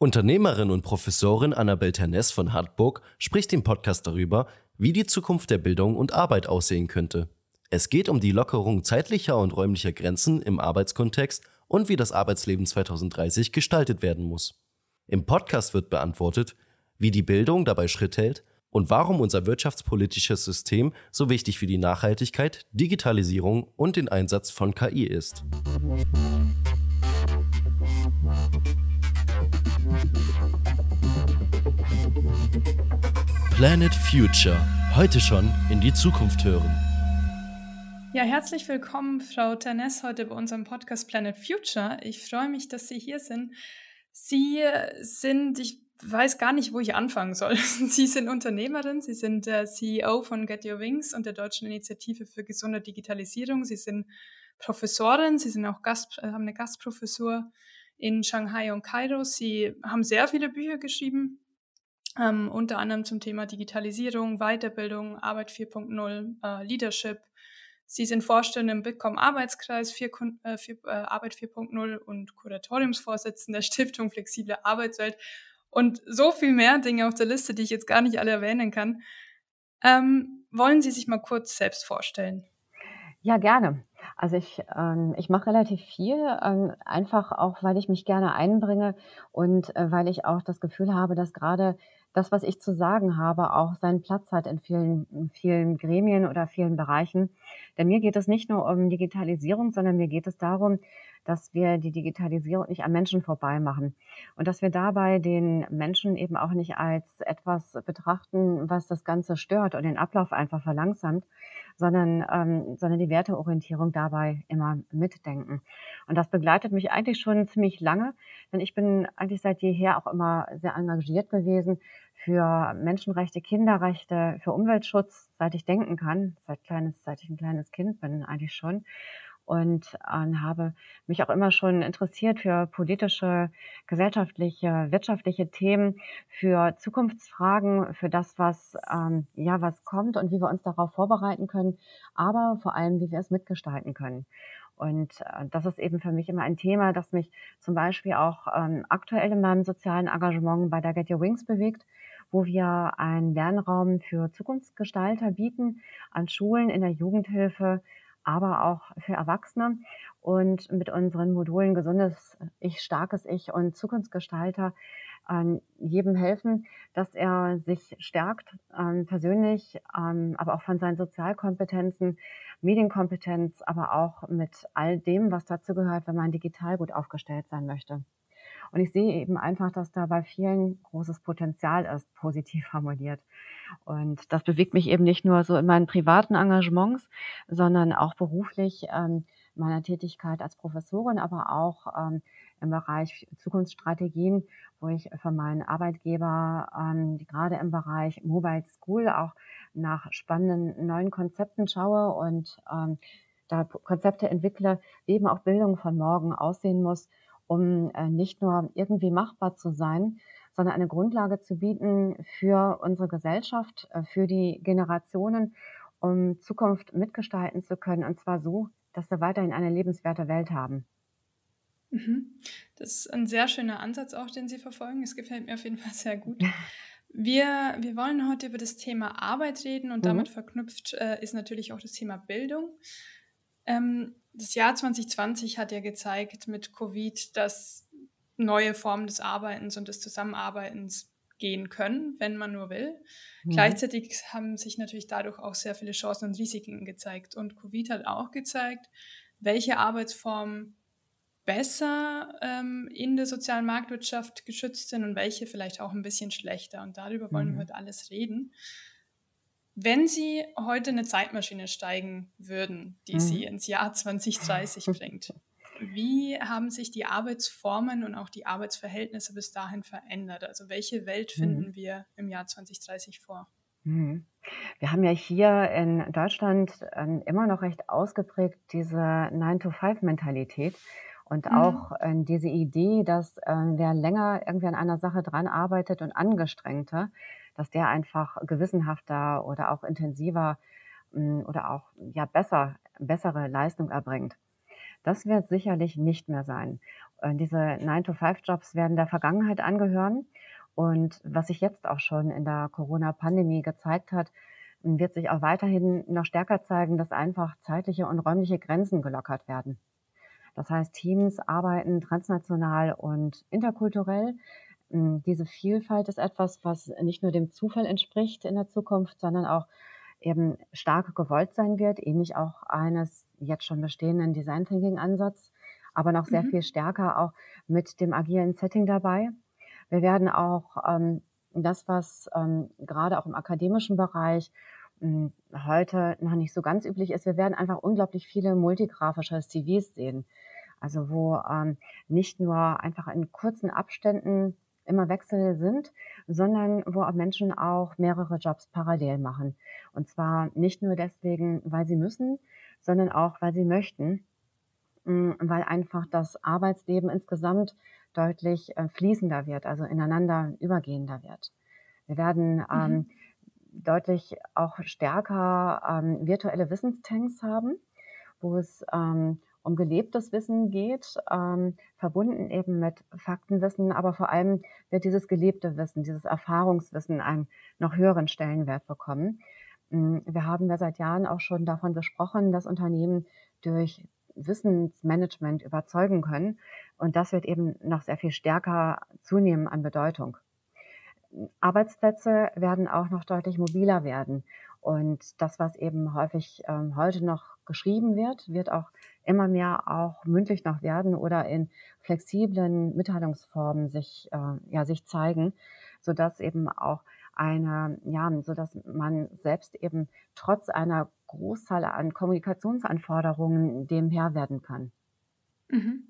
Unternehmerin und Professorin Annabel Ternes von Hartburg spricht im Podcast darüber, wie die Zukunft der Bildung und Arbeit aussehen könnte. Es geht um die Lockerung zeitlicher und räumlicher Grenzen im Arbeitskontext und wie das Arbeitsleben 2030 gestaltet werden muss. Im Podcast wird beantwortet, wie die Bildung dabei Schritt hält und warum unser wirtschaftspolitisches System so wichtig für die Nachhaltigkeit, Digitalisierung und den Einsatz von KI ist. Planet Future. Heute schon in die Zukunft hören. Ja, herzlich willkommen, Frau Ternes, heute bei unserem Podcast Planet Future. Ich freue mich, dass Sie hier sind. Sie sind, ich weiß gar nicht, wo ich anfangen soll. Sie sind Unternehmerin, Sie sind der CEO von Get Your Wings und der Deutschen Initiative für gesunde Digitalisierung. Sie sind Professorin, Sie sind auch Gast, äh, haben eine Gastprofessur in Shanghai und Kairo. Sie haben sehr viele Bücher geschrieben, ähm, unter anderem zum Thema Digitalisierung, Weiterbildung, Arbeit 4.0, äh, Leadership. Sie sind Vorstand im Bitkom Arbeitskreis 4, äh, 4, äh, Arbeit 4.0 und Kuratoriumsvorsitzender der Stiftung Flexible Arbeitswelt und so viel mehr Dinge auf der Liste, die ich jetzt gar nicht alle erwähnen kann. Ähm, wollen Sie sich mal kurz selbst vorstellen? Ja, gerne. Also ich, ähm, ich mache relativ viel, ähm, einfach auch, weil ich mich gerne einbringe und äh, weil ich auch das Gefühl habe, dass gerade das, was ich zu sagen habe, auch seinen Platz hat in vielen, in vielen Gremien oder vielen Bereichen. Denn mir geht es nicht nur um Digitalisierung, sondern mir geht es darum, dass wir die Digitalisierung nicht am Menschen vorbei machen und dass wir dabei den Menschen eben auch nicht als etwas betrachten, was das Ganze stört und den Ablauf einfach verlangsamt, sondern, ähm, sondern die Werteorientierung dabei immer mitdenken. Und das begleitet mich eigentlich schon ziemlich lange, denn ich bin eigentlich seit jeher auch immer sehr engagiert gewesen für Menschenrechte, Kinderrechte, für Umweltschutz, seit ich denken kann, seit kleines, seit ich ein kleines Kind bin eigentlich schon und äh, habe mich auch immer schon interessiert für politische, gesellschaftliche, wirtschaftliche Themen, für Zukunftsfragen, für das, was ähm, ja was kommt und wie wir uns darauf vorbereiten können, aber vor allem, wie wir es mitgestalten können. Und äh, das ist eben für mich immer ein Thema, das mich zum Beispiel auch ähm, aktuell in meinem sozialen Engagement bei der Get Your Wings bewegt wo wir einen Lernraum für Zukunftsgestalter bieten an Schulen in der Jugendhilfe, aber auch für Erwachsene. Und mit unseren Modulen Gesundes Ich, starkes Ich und Zukunftsgestalter ähm, jedem helfen, dass er sich stärkt, ähm, persönlich, ähm, aber auch von seinen Sozialkompetenzen, Medienkompetenz, aber auch mit all dem, was dazu gehört, wenn man digital gut aufgestellt sein möchte. Und ich sehe eben einfach, dass da bei vielen großes Potenzial ist, positiv formuliert. Und das bewegt mich eben nicht nur so in meinen privaten Engagements, sondern auch beruflich ähm, meiner Tätigkeit als Professorin, aber auch ähm, im Bereich Zukunftsstrategien, wo ich für meinen Arbeitgeber ähm, gerade im Bereich Mobile School auch nach spannenden neuen Konzepten schaue und ähm, da Konzepte entwickle, wie eben auch Bildung von morgen aussehen muss um äh, nicht nur irgendwie machbar zu sein, sondern eine Grundlage zu bieten für unsere Gesellschaft, äh, für die Generationen, um Zukunft mitgestalten zu können. Und zwar so, dass wir weiterhin eine lebenswerte Welt haben. Mhm. Das ist ein sehr schöner Ansatz auch, den Sie verfolgen. Es gefällt mir auf jeden Fall sehr gut. Wir, wir wollen heute über das Thema Arbeit reden und mhm. damit verknüpft äh, ist natürlich auch das Thema Bildung. Ähm, das Jahr 2020 hat ja gezeigt mit Covid, dass neue Formen des Arbeitens und des Zusammenarbeitens gehen können, wenn man nur will. Mhm. Gleichzeitig haben sich natürlich dadurch auch sehr viele Chancen und Risiken gezeigt. Und Covid hat auch gezeigt, welche Arbeitsformen besser ähm, in der sozialen Marktwirtschaft geschützt sind und welche vielleicht auch ein bisschen schlechter. Und darüber wollen mhm. wir heute alles reden. Wenn Sie heute eine Zeitmaschine steigen würden, die mhm. Sie ins Jahr 2030 bringt, wie haben sich die Arbeitsformen und auch die Arbeitsverhältnisse bis dahin verändert? Also welche Welt finden mhm. wir im Jahr 2030 vor? Mhm. Wir haben ja hier in Deutschland äh, immer noch recht ausgeprägt diese 9-to-5-Mentalität und mhm. auch äh, diese Idee, dass äh, wer länger irgendwie an einer Sache dran arbeitet und angestrengter, dass der einfach gewissenhafter oder auch intensiver hm, oder auch ja besser, bessere Leistung erbringt. Das wird sicherlich nicht mehr sein. Äh, diese 9-to-5-Jobs werden der Vergangenheit angehören. Und was sich jetzt auch schon in der Corona-Pandemie gezeigt hat, wird sich auch weiterhin noch stärker zeigen, dass einfach zeitliche und räumliche Grenzen gelockert werden. Das heißt, Teams arbeiten transnational und interkulturell. Diese Vielfalt ist etwas, was nicht nur dem Zufall entspricht in der Zukunft, sondern auch eben stark gewollt sein wird, ähnlich auch eines jetzt schon bestehenden Design Thinking Ansatz, aber noch sehr mhm. viel stärker auch mit dem agilen Setting dabei. Wir werden auch ähm, das, was ähm, gerade auch im akademischen Bereich mh, hm, heute noch nicht so ganz üblich ist, wir werden einfach unglaublich viele multigrafische CVs sehen. Also wo ähm, nicht nur einfach in kurzen Abständen immer Wechsel sind, sondern wo auch Menschen auch mehrere Jobs parallel machen. Und zwar nicht nur deswegen, weil sie müssen, sondern auch, weil sie möchten, hm, weil einfach das Arbeitsleben insgesamt deutlich äh, fließender wird, also ineinander übergehender wird. Wir werden mhm. ähm, deutlich auch stärker ähm, virtuelle Wissenstanks haben, wo es ähm, um gelebtes Wissen geht, ähm, verbunden eben mit Faktenwissen, aber vor allem wird dieses gelebte Wissen, dieses Erfahrungswissen einen noch höheren Stellenwert bekommen. Hm, wir haben ja seit Jahren auch schon davon gesprochen, dass Unternehmen durch Wissensmanagement überzeugen können. Und das wird eben noch sehr viel stärker zunehmen an Bedeutung. Arbeitsplätze werden auch noch deutlich mobiler werden. Und das, was eben häufig ähm, heute noch geschrieben wird, wird auch immer mehr auch mündlich noch werden oder in flexiblen Mitteilungsformen sich, äh, ja, sich zeigen, sodass eben auch eine, ja, so dass man selbst eben trotz einer Großzahl an Kommunikationsanforderungen dem Herr werden kann. Mhm.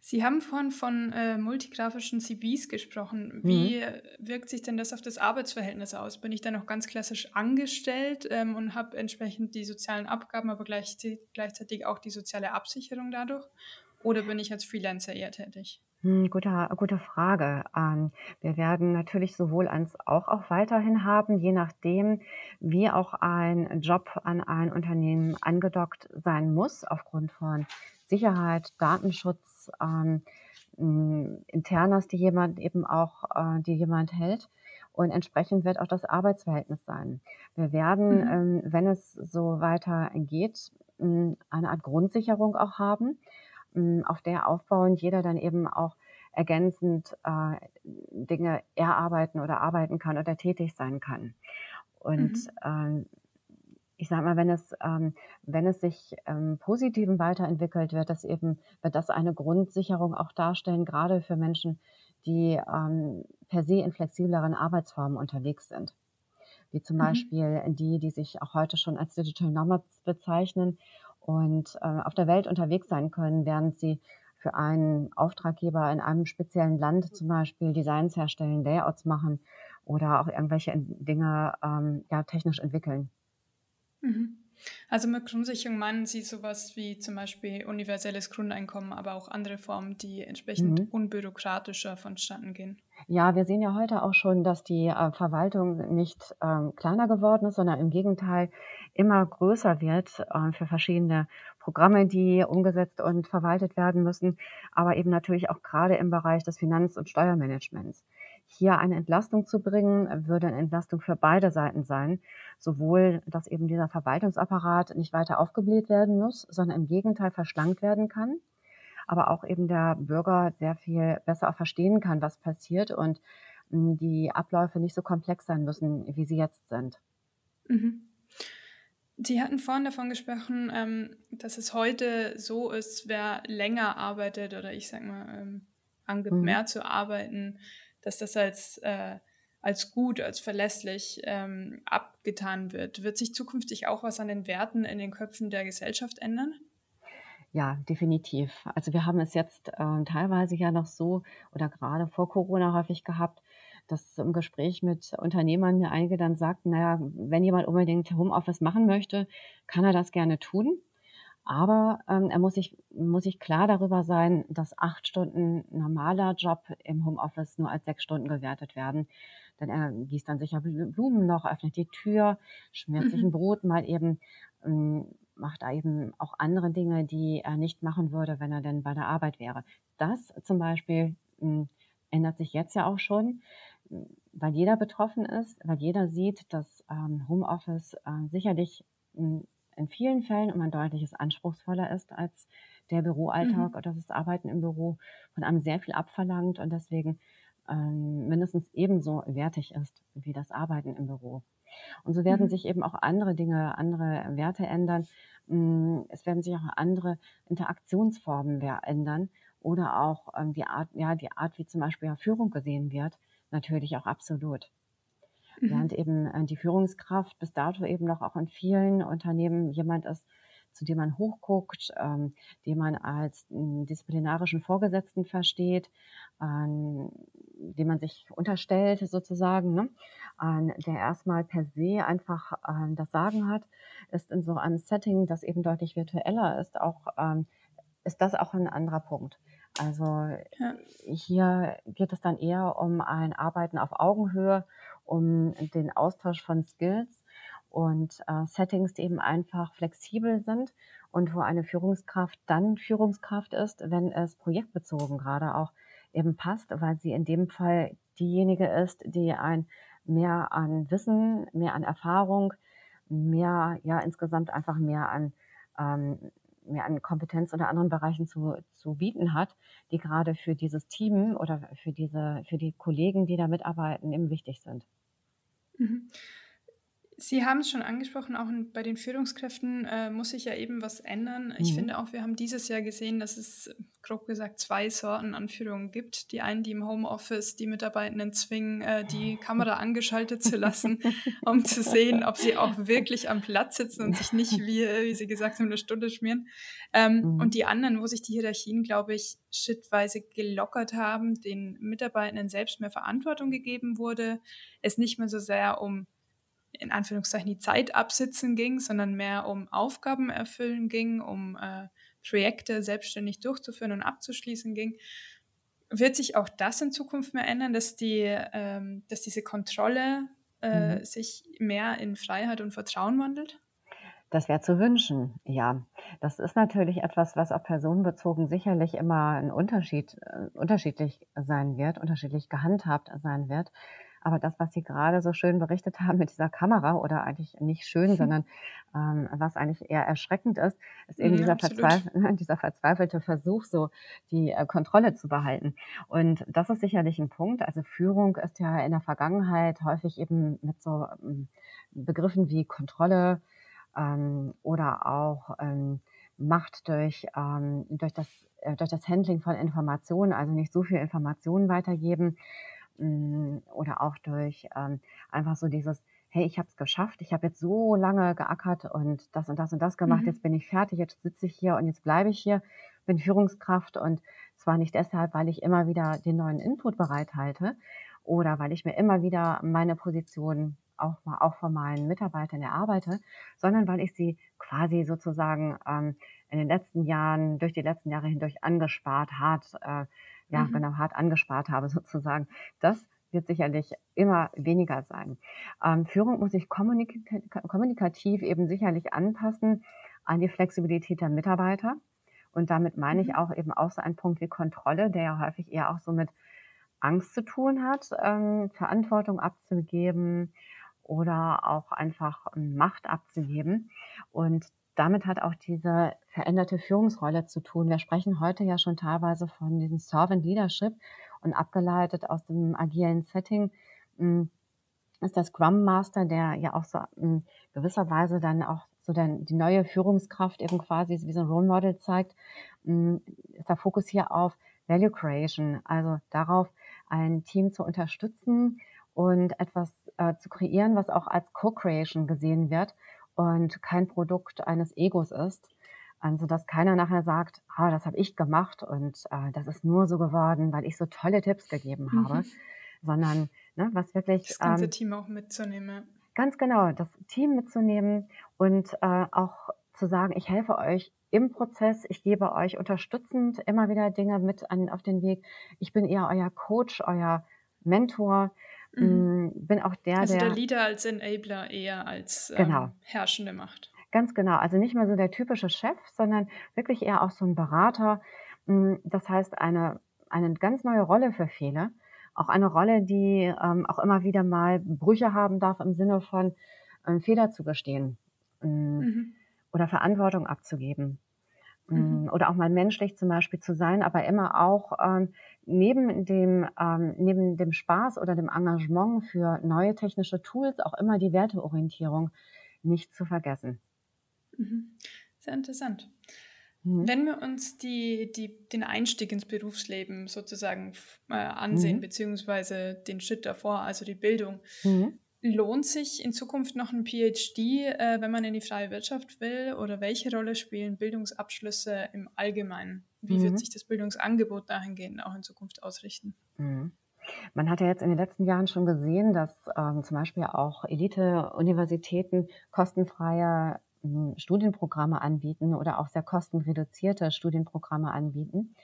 Sie haben vorhin von äh, multigrafischen CVs gesprochen. Wie mhm. wirkt sich denn das auf das Arbeitsverhältnis aus? Bin ich dann noch ganz klassisch angestellt ähm, und habe entsprechend die sozialen Abgaben, aber gleich, gleichzeitig auch die soziale Absicherung dadurch? Oder bin ich als Freelancer eher tätig? Hm, gute, gute Frage. Ähm, wir werden natürlich sowohl als auch auch weiterhin haben, je nachdem, wie auch ein Job an ein Unternehmen angedockt sein muss, aufgrund von Sicherheit, Datenschutz, ähm, Internas, die jemand eben auch, äh, die jemand hält. Und entsprechend wird auch das Arbeitsverhältnis sein. Wir werden, mhm. ähm, wenn es so weiter geht, eine Art Grundsicherung auch haben auf der aufbauend jeder dann eben auch ergänzend äh, Dinge erarbeiten oder arbeiten kann oder tätig sein kann. Und mhm. ähm, ich sage mal, wenn es, ähm, wenn es sich ähm, positiven weiterentwickelt, wird das eben, wird das eine Grundsicherung auch darstellen, gerade für Menschen, die ähm, per se in flexibleren Arbeitsformen unterwegs sind. Wie zum mhm. Beispiel die, die sich auch heute schon als Digital Nomads bezeichnen und äh, auf der Welt unterwegs sein können, während sie für einen Auftraggeber in einem speziellen Land zum Beispiel Designs herstellen, Layouts machen oder auch irgendwelche Dinge ähm, ja, technisch entwickeln. Mhm. Also mit Grundsicherung meinen Sie sowas wie zum Beispiel universelles Grundeinkommen, aber auch andere Formen, die entsprechend mhm. unbürokratischer vonstatten gehen? Ja, wir sehen ja heute auch schon, dass die äh, Verwaltung nicht ähm, kleiner geworden ist, sondern im Gegenteil immer größer wird äh, für verschiedene Programme, die umgesetzt und verwaltet werden müssen, aber eben natürlich auch gerade im Bereich des Finanz- und Steuermanagements. Hier eine Entlastung zu bringen, würde eine Entlastung für beide Seiten sein. Sowohl, dass eben dieser Verwaltungsapparat nicht weiter aufgebläht werden muss, sondern im Gegenteil verschlankt werden kann aber auch eben der Bürger sehr viel besser auch verstehen kann, was passiert und hm, die Abläufe nicht so komplex sein müssen, wie sie jetzt sind. Mhm. Sie hatten vorhin davon gesprochen, ähm, dass es heute so ist, wer länger arbeitet oder ich sag mal, ähm, angibt, mhm. mehr zu arbeiten, dass das als, äh, als gut, als verlässlich ähm, abgetan wird. Wird sich zukünftig auch was an den Werten in den Köpfen der Gesellschaft ändern? Ja, definitiv. Also wir haben es jetzt äh, teilweise ja noch so oder gerade vor Corona häufig gehabt, dass im Gespräch mit Unternehmern mir einige dann sagten, naja, wenn jemand unbedingt Homeoffice machen möchte, kann er das gerne tun. Aber ähm, er muss sich, muss sich klar darüber sein, dass acht Stunden normaler Job im Homeoffice nur als sechs Stunden gewertet werden. Denn er gießt dann sicher Blumen noch, öffnet die Tür, schmiert mhm. sich ein Brot mal eben. Ähm, macht eben auch andere Dinge, die er nicht machen würde, wenn er denn bei der Arbeit wäre. das zum Beispiel hm, ändert sich jetzt ja auch schon, weil jeder betroffen ist, weil jeder sieht, dass ähm, Homeoffice äh, sicherlich hm, in vielen Fällen um ein deutliches anspruchsvoller ist als der Büroalltag mhm. oder das Arbeiten im Büro von einem sehr viel abverlangt und deswegen ähm, mindestens ebenso wertig ist wie das Arbeiten im Büro. Und so werden mhm. sich eben auch andere Dinge, andere Werte ändern. Hm, es werden sich auch andere Interaktionsformen ändern oder auch ähm, die Art, ja, die Art, wie zum Beispiel Führung gesehen wird, natürlich auch absolut. Mhm. Während eben äh, die Führungskraft bis dato eben noch auch in vielen Unternehmen jemand ist, zu dem man hochguckt, ähm, den man als äh, disziplinarischen Vorgesetzten versteht, ähm, dem man sich unterstellt sozusagen, ne? äh, der erstmal per se einfach äh, das Sagen hat, ist in so einem Setting, das eben deutlich virtueller ist, auch ähm, ist das auch ein anderer Punkt. Also ja. hier geht es dann eher um ein Arbeiten auf Augenhöhe, um den Austausch von Skills und äh, Settings, die eben einfach flexibel sind und wo eine Führungskraft dann Führungskraft ist, wenn es projektbezogen gerade auch eben passt, weil sie in dem Fall diejenige ist, die ein mehr an Wissen, mehr an Erfahrung, mehr, ja, insgesamt einfach mehr an, ähm, mehr an Kompetenz oder anderen Bereichen zu, zu bieten hat, die gerade für dieses Team oder für diese, für die Kollegen, die da mitarbeiten, eben wichtig sind. Mhm. Sie haben es schon angesprochen, auch bei den Führungskräften äh, muss sich ja eben was ändern. Ich mhm. finde auch, wir haben dieses Jahr gesehen, dass es grob gesagt zwei Sorten an Führungen gibt. Die einen, die im Homeoffice die Mitarbeitenden zwingen, äh, die Kamera angeschaltet zu lassen, um zu sehen, ob sie auch wirklich am Platz sitzen und sich nicht, wie, wie Sie gesagt haben, eine Stunde schmieren. Ähm, mhm. Und die anderen, wo sich die Hierarchien, glaube ich, schrittweise gelockert haben, den Mitarbeitenden selbst mehr Verantwortung gegeben wurde, es nicht mehr so sehr um in Anführungszeichen die Zeit absitzen ging, sondern mehr um Aufgaben erfüllen ging, um äh, Projekte selbstständig durchzuführen und abzuschließen ging. Wird sich auch das in Zukunft mehr ändern, dass, die, ähm, dass diese Kontrolle äh, mhm. sich mehr in Freiheit und Vertrauen wandelt? Das wäre zu wünschen, ja. Das ist natürlich etwas, was auch personenbezogen sicherlich immer ein Unterschied, äh, unterschiedlich sein wird, unterschiedlich gehandhabt sein wird. Aber das, was Sie gerade so schön berichtet haben mit dieser Kamera oder eigentlich nicht schön, sondern ähm, was eigentlich eher erschreckend ist, ist eben ja, dieser, verzweif dieser, verzweifelte Versuch, so die äh, Kontrolle zu behalten. Und das ist sicherlich ein Punkt. Also Führung ist ja in der Vergangenheit häufig eben mit so ähm, Begriffen wie Kontrolle ähm, oder auch ähm, Macht durch, ähm, durch, das, äh, durch das Handling von Informationen, also nicht so viel Informationen weitergeben, oder auch durch ähm, einfach so dieses, hey, ich habe es geschafft, ich habe jetzt so lange geackert und das und das und das gemacht, mhm. jetzt bin ich fertig, jetzt sitze ich hier und jetzt bleibe ich hier, bin Führungskraft und zwar nicht deshalb, weil ich immer wieder den neuen Input bereithalte oder weil ich mir immer wieder meine Position auch mal auch von meinen Mitarbeitern erarbeite, sondern weil ich sie quasi sozusagen ähm, in den letzten Jahren, durch die letzten Jahre hindurch angespart, hart äh, ja, mhm. genau, hart angespart habe sozusagen. Das wird sicherlich immer weniger sein. Ähm, Führung muss sich kommunik kommunikativ eben sicherlich anpassen an die Flexibilität der Mitarbeiter. Und damit meine ich mhm. auch eben auch so einen Punkt wie Kontrolle, der ja häufig eher auch so mit Angst zu tun hat, ähm, Verantwortung abzugeben oder auch einfach ähm, Macht abzugeben. Und damit hat auch diese veränderte Führungsrolle zu tun. Wir sprechen heute ja schon teilweise von diesem Servant Leadership und abgeleitet aus dem agilen Setting hm, ist der Scrum Master, der ja auch so in gewisser Weise dann auch so dann die neue Führungskraft eben quasi wie so ein Role Model zeigt, hm, ist der Fokus hier auf Value Creation, also darauf, ein Team zu unterstützen und etwas äh, zu kreieren, was auch als Co-Creation gesehen wird und kein Produkt eines Egos ist. Also dass keiner nachher sagt, ah, das habe ich gemacht und äh, das ist nur so geworden, weil ich so tolle Tipps gegeben habe, mhm. sondern ne, was wirklich das ganze ähm, Team auch mitzunehmen. Ganz genau, das Team mitzunehmen und äh, auch zu sagen, ich helfe euch im Prozess, ich gebe euch unterstützend immer wieder Dinge mit an, auf den Weg. Ich bin eher euer Coach, euer Mentor. Mhm. Hm, bin auch der, also der. der Leader als Enabler eher als ähm, genau. herrschende Macht. Ganz genau. Also nicht mehr so der typische Chef, sondern wirklich eher auch so ein Berater, Hm, das heißt, eine, eine ganz neue Rolle für viele, auch eine Rolle, die ähm, auch immer wieder mal Brüche haben darf im Sinne von ähm, Fehler zu gestehen hm, mhm. oder Verantwortung abzugeben. Hm, mhm. Oder auch mal menschlich zum Beispiel zu sein, aber immer auch ähm, neben, dem, ähm, neben dem Spaß oder dem Engagement für neue technische Tools auch immer die Werteorientierung nicht zu vergessen. Mhm. Sehr interessant. Mhm. Wenn wir uns die, die, den Einstieg ins Berufsleben sozusagen äh, ansehen, mhm. beziehungsweise den Schritt davor, also die Bildung. Lohnt sich in Zukunft noch ein PhD, äh, wenn man in die freie Wirtschaft will? Oder welche Rolle spielen Bildungsabschlüsse im Allgemeinen? Wie wird mhm. sich das Bildungsangebot dahingehend auch in Zukunft ausrichten? Mhm. Man hat ja jetzt in den letzten Jahren schon gesehen, dass ähm, zum Beispiel auch Elite-Universitäten kostenfreie Studienprogramme anbieten oder auch sehr kostenreduzierte Studienprogramme anbieten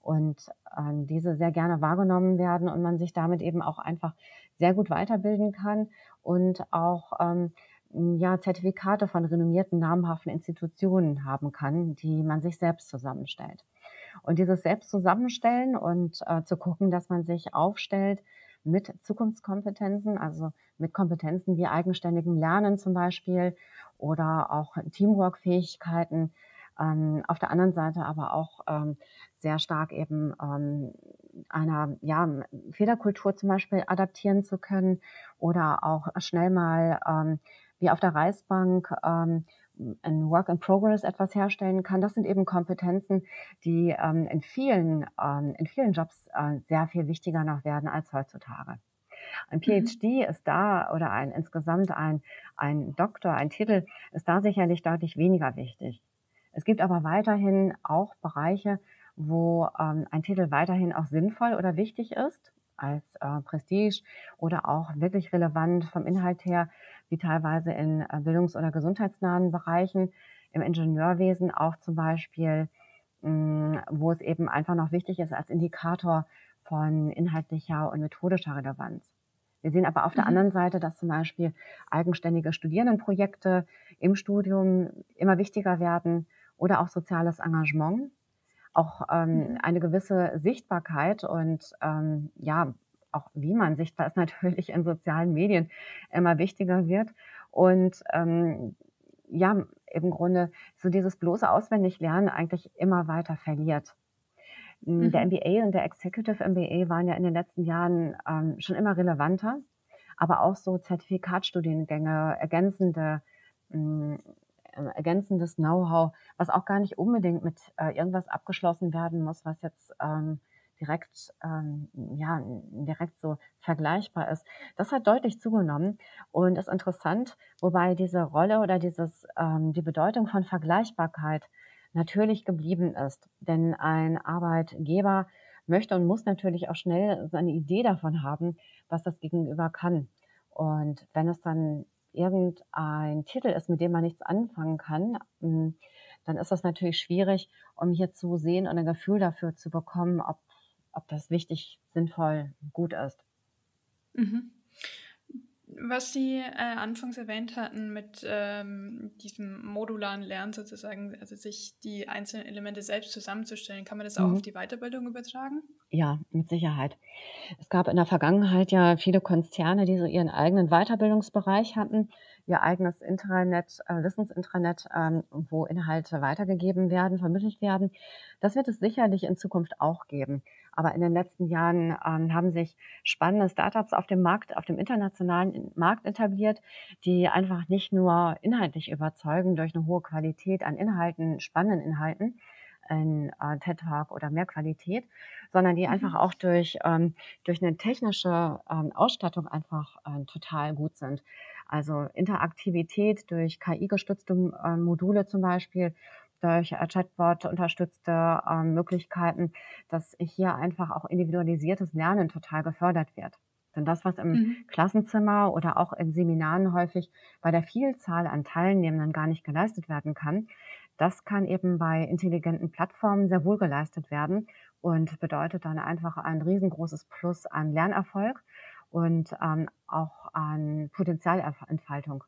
und ähm, diese sehr gerne wahrgenommen werden und man sich damit eben auch einfach sehr gut weiterbilden kann und auch ähm, ja, Zertifikate von renommierten, namhaften Institutionen haben kann, die man sich selbst zusammenstellt. Und dieses Selbst zusammenstellen und äh, zu gucken, dass man sich aufstellt mit Zukunftskompetenzen, also mit Kompetenzen wie eigenständigem Lernen zum Beispiel oder auch Teamwork-Fähigkeiten. Ähm, auf der anderen Seite aber auch ähm, sehr stark eben ähm, einer ja, Fehlerkultur zum Beispiel adaptieren zu können oder auch schnell mal ähm, wie auf der Reißbank ähm, ein Work in Progress etwas herstellen kann. Das sind eben Kompetenzen, die ähm, in vielen ähm, in vielen Jobs äh, sehr viel wichtiger noch werden als heutzutage. Ein PhD mhm. ist da oder ein insgesamt ein, ein Doktor, ein Titel ist da sicherlich deutlich weniger wichtig. Es gibt aber weiterhin auch Bereiche, wo ähm, ein Titel weiterhin auch sinnvoll oder wichtig ist als äh, Prestige oder auch wirklich relevant vom Inhalt her, wie teilweise in äh, bildungs- oder gesundheitsnahen Bereichen, im Ingenieurwesen auch zum Beispiel, mh, mm, wo es eben einfach noch wichtig ist als Indikator von inhaltlicher und methodischer Relevanz. Wir sehen aber auf der mhm. anderen Seite, dass zum Beispiel eigenständige Studierendenprojekte im Studium immer wichtiger werden oder auch soziales Engagement, auch ähm, mhm. eine gewisse Sichtbarkeit und ähm, ja, auch wie man sichtbar ist, natürlich in sozialen Medien immer wichtiger wird. Und ähm, ja, im Grunde so dieses bloße Auswendiglernen eigentlich immer weiter verliert. Mhm. Der MBA und der Executive MBA waren ja in den letzten Jahren ähm, schon immer relevanter, aber auch so Zertifikatstudiengänge, ergänzende, mh, äh, ergänzendes Know-how, was auch gar nicht unbedingt mit äh, irgendwas abgeschlossen werden muss, was jetzt ähm, direkt, ähm, ja, direkt so vergleichbar ist. Das hat deutlich zugenommen und ist interessant, wobei diese Rolle oder dieses, ähm, die Bedeutung von Vergleichbarkeit natürlich geblieben ist. Denn ein Arbeitgeber möchte und muss natürlich auch schnell seine Idee davon haben, was das Gegenüber kann. Und wenn es dann irgendein Titel ist, mit dem man nichts anfangen kann, hm, dann ist das natürlich schwierig, um hier zu sehen und ein Gefühl dafür zu bekommen, ob, ob das wichtig, sinnvoll, gut ist. Mhm. Was Sie äh, anfangs erwähnt hatten mit ähm, diesem modularen Lernen sozusagen, also sich die einzelnen Elemente selbst zusammenzustellen, kann man das auch mhm. auf die Weiterbildung übertragen? Ja, mit Sicherheit. Es gab in der Vergangenheit ja viele Konzerne, die so ihren eigenen Weiterbildungsbereich hatten, ihr eigenes Intranet, äh, Wissensintranet, ähm, wo Inhalte weitergegeben werden, vermittelt werden. Das wird es sicherlich in Zukunft auch geben. Aber in den letzten Jahren ähm, haben sich spannende Startups auf dem Markt, auf dem internationalen Markt etabliert, die einfach nicht nur inhaltlich überzeugen durch eine hohe Qualität an Inhalten, spannenden Inhalten, in äh, TED Talk oder mehr Qualität, sondern die mhm. einfach auch durch, ähm, durch eine technische ähm, Ausstattung einfach äh, total gut sind. Also Interaktivität durch KI-gestützte äh, Module zum Beispiel durch äh, Chatbot unterstützte ähm, Möglichkeiten, dass hier einfach auch individualisiertes Lernen total gefördert wird. Denn das, was im mhm. Klassenzimmer oder auch in Seminaren häufig bei der Vielzahl an Teilnehmenden gar nicht geleistet werden kann, das kann eben bei intelligenten Plattformen sehr wohl geleistet werden und bedeutet dann einfach ein riesengroßes Plus an Lernerfolg und ähm, auch an Potenzialentfaltung.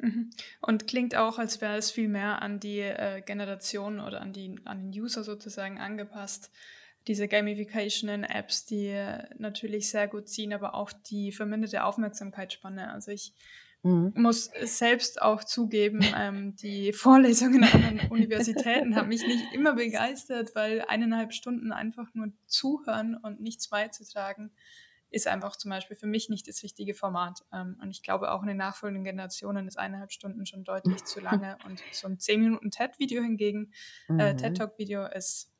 Mhm. Und klingt auch, als wäre es viel mehr an die äh, Generation oder an, die, an den User sozusagen angepasst. Diese Gamification in Apps, die äh, natürlich sehr gut ziehen, aber auch die verminderte Aufmerksamkeitsspanne. Also ich mhm. muss selbst auch zugeben, ähm, die Vorlesungen an Universitäten haben mich nicht immer begeistert, weil eineinhalb Stunden einfach nur zuhören und nichts beizutragen ist einfach zum Beispiel für mich nicht das richtige Format. Ähm, und ich glaube, auch in den nachfolgenden Generationen ist eineinhalb Stunden schon deutlich zu lange. Und so ein 10 Minuten TED-Video hingegen, äh, mhm. äh, TED-Talk-Video ist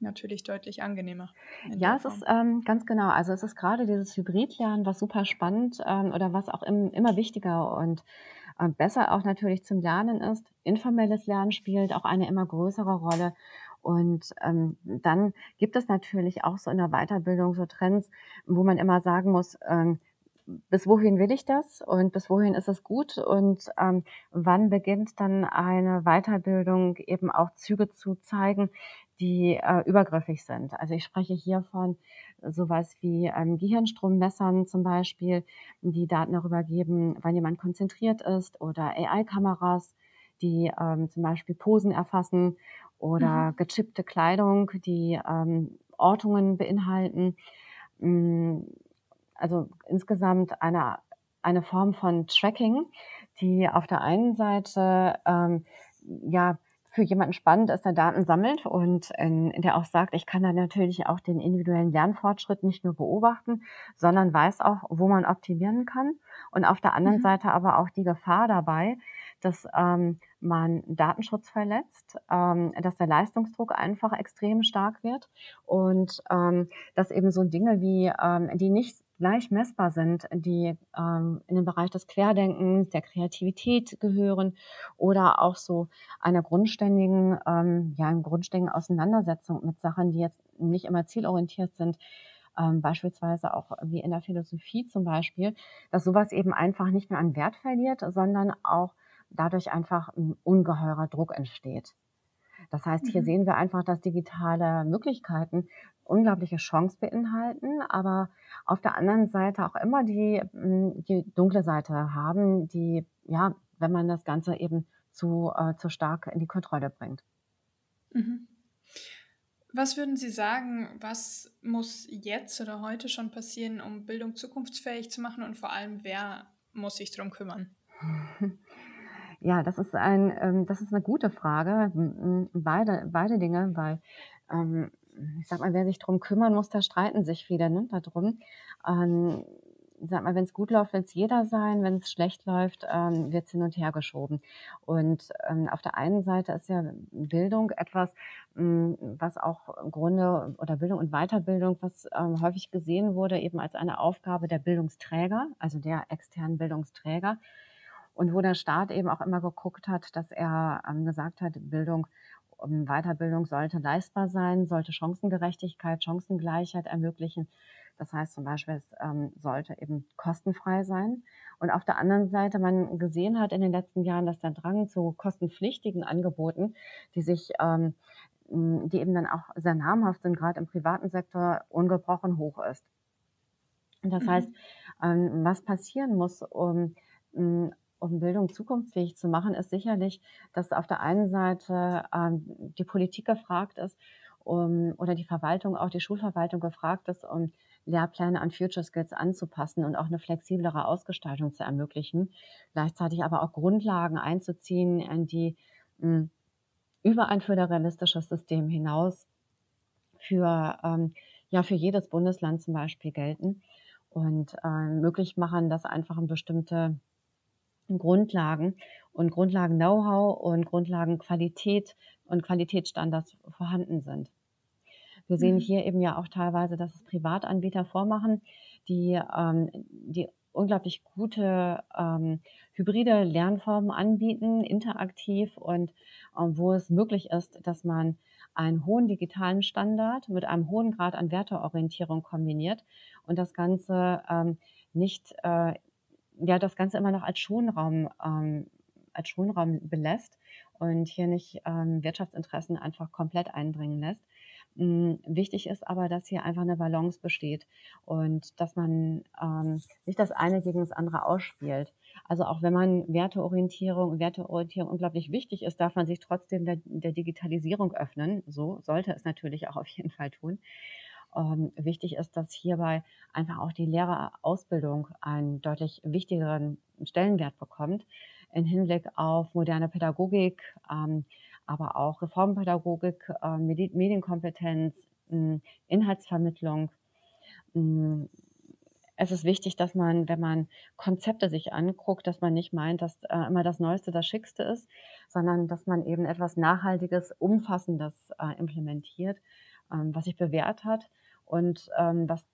natürlich deutlich angenehmer. Ja, es ist ähm, ganz genau. Also es ist gerade dieses Hybridlernen, was super spannend ähm, oder was auch im, immer wichtiger und äh, besser auch natürlich zum Lernen ist. Informelles Lernen spielt auch eine immer größere Rolle. Und ähm, dann gibt es natürlich auch so in der Weiterbildung so Trends, wo man immer sagen muss, ähm, bis wohin will ich das und bis wohin ist es gut und ähm, wann beginnt dann eine Weiterbildung eben auch Züge zu zeigen, die äh, übergriffig sind. Also ich spreche hier von sowas wie ähm, Gehirnstrommessern zum Beispiel, die Daten darüber geben, wann jemand konzentriert ist oder AI-Kameras, die ähm, zum Beispiel Posen erfassen oder mhm. gechippte Kleidung, die ähm, Ortungen beinhalten. Mm, also insgesamt eine, eine Form von Tracking, die auf der einen Seite ähm, ja für jemanden spannend ist, der Daten sammelt und in, in der auch sagt, ich kann da natürlich auch den individuellen Lernfortschritt nicht nur beobachten, sondern weiß auch, wo man optimieren kann. Und auf der anderen mhm. Seite aber auch die Gefahr dabei, dass ähm, man Datenschutz verletzt, ähm, dass der Leistungsdruck einfach extrem stark wird und ähm, dass eben so Dinge wie, ähm, die nicht gleich messbar sind, die ähm, in den Bereich des Querdenkens, der Kreativität gehören oder auch so einer grundständigen, ähm, ja, einer grundständigen Auseinandersetzung mit Sachen, die jetzt nicht immer zielorientiert sind, ähm, beispielsweise auch wie in der Philosophie zum Beispiel, dass sowas eben einfach nicht mehr an Wert verliert, sondern auch dadurch einfach ein ungeheurer Druck entsteht. Das heißt, hier mhm. sehen wir einfach, dass digitale Möglichkeiten unglaubliche Chance beinhalten, aber auf der anderen Seite auch immer die, hm, die dunkle Seite haben, die, ja, wenn man das Ganze eben zu, äh, zu stark in die Kontrolle bringt. Mhm. Was würden Sie sagen, was muss jetzt oder heute schon passieren, um Bildung zukunftsfähig zu machen und vor allem, wer muss sich darum kümmern? Ja, das ist ein, ähm, das ist eine gute Frage. Beide, beide Dinge, weil ähm, ich sag mal, wer sich darum kümmern muss, da streiten sich viele ne, darum. Ähm, ich sag mal, wenn es gut läuft, will es jeder sein, wenn es schlecht läuft, ähm, wird es hin und her geschoben. Und ähm, auf der einen Seite ist ja Bildung etwas, ähm, was auch im Grunde, oder Bildung und Weiterbildung, was ähm, häufig gesehen wurde, eben als eine Aufgabe der Bildungsträger, also der externen Bildungsträger. Und wo der Staat eben auch immer geguckt hat, dass er ähm, gesagt hat, Bildung, ähm, Weiterbildung sollte leistbar sein, sollte Chancengerechtigkeit, Chancengleichheit ermöglichen. Das heißt zum Beispiel, es ähm, sollte eben kostenfrei sein. Und auf der anderen Seite man gesehen hat in den letzten Jahren, dass der Drang zu kostenpflichtigen Angeboten, die sich ähm, die eben dann auch sehr namhaft sind, gerade im privaten Sektor, ungebrochen hoch ist. Das mhm. heißt, ähm, was passieren muss, um um Bildung zukunftsfähig zu machen, ist sicherlich, dass auf der einen Seite ähm, die Politik gefragt ist um, oder die Verwaltung, auch die Schulverwaltung gefragt ist, um Lehrpläne an Future Skills anzupassen und auch eine flexiblere Ausgestaltung zu ermöglichen. Gleichzeitig aber auch Grundlagen einzuziehen, die mh, hm, über ein föderalistisches System hinaus für, ähm, ja, für jedes Bundesland zum Beispiel gelten und äh, möglich machen, dass einfach ein bestimmte Grundlagen und Grundlagen-Know-how und Grundlagenqualität und Qualitätsstandards vorhanden sind. Wir sehen mhm. hier eben ja auch teilweise, dass es Privatanbieter vormachen, die, ähm, die unglaublich gute ähm, hybride Lernformen anbieten, interaktiv und ähm, wo es möglich ist, dass man einen hohen digitalen Standard mit einem hohen Grad an Werteorientierung kombiniert und das Ganze ähm, nicht äh, ja das Ganze immer noch als Schonraum, ähm, als Schonraum belässt und hier nicht ähm, Wirtschaftsinteressen einfach komplett einbringen lässt. Hm, wichtig ist aber, dass hier einfach eine Balance besteht und dass man ähm, nicht das eine gegen das andere ausspielt. Also auch wenn man Werteorientierung, Werteorientierung unglaublich wichtig ist, darf man sich trotzdem der, der Digitalisierung öffnen. So sollte es natürlich auch auf jeden Fall tun. Ähm, wichtig ist, dass hierbei einfach auch die Lehrerausbildung einen deutlich wichtigeren Stellenwert bekommt im Hinblick auf moderne Pädagogik, ähm, aber auch Reformpädagogik, äh, Medienkompetenz, hm, Inhaltsvermittlung. Hm, es ist wichtig, dass man, wenn man Konzepte sich anguckt, dass man nicht meint, dass äh, immer das Neueste das Schickste ist, sondern dass man eben etwas Nachhaltiges, Umfassendes äh, implementiert, ähm, was sich bewährt hat und ähm, was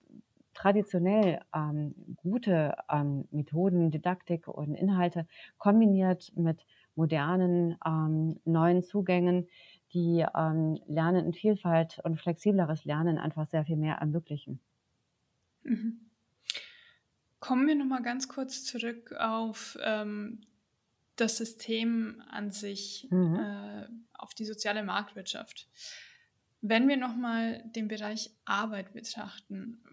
traditionell ähm, gute ähm, Methoden, Didaktik und Inhalte kombiniert mit modernen, ähm, neuen Zugängen, die ähm, Lernen in Vielfalt und flexibleres Lernen einfach sehr viel mehr ermöglichen. Mhm. Kommen wir nochmal ganz kurz zurück auf ähm, das System an sich, mhm. äh, auf die soziale Marktwirtschaft. Wenn wir nochmal den Bereich Arbeit betrachten,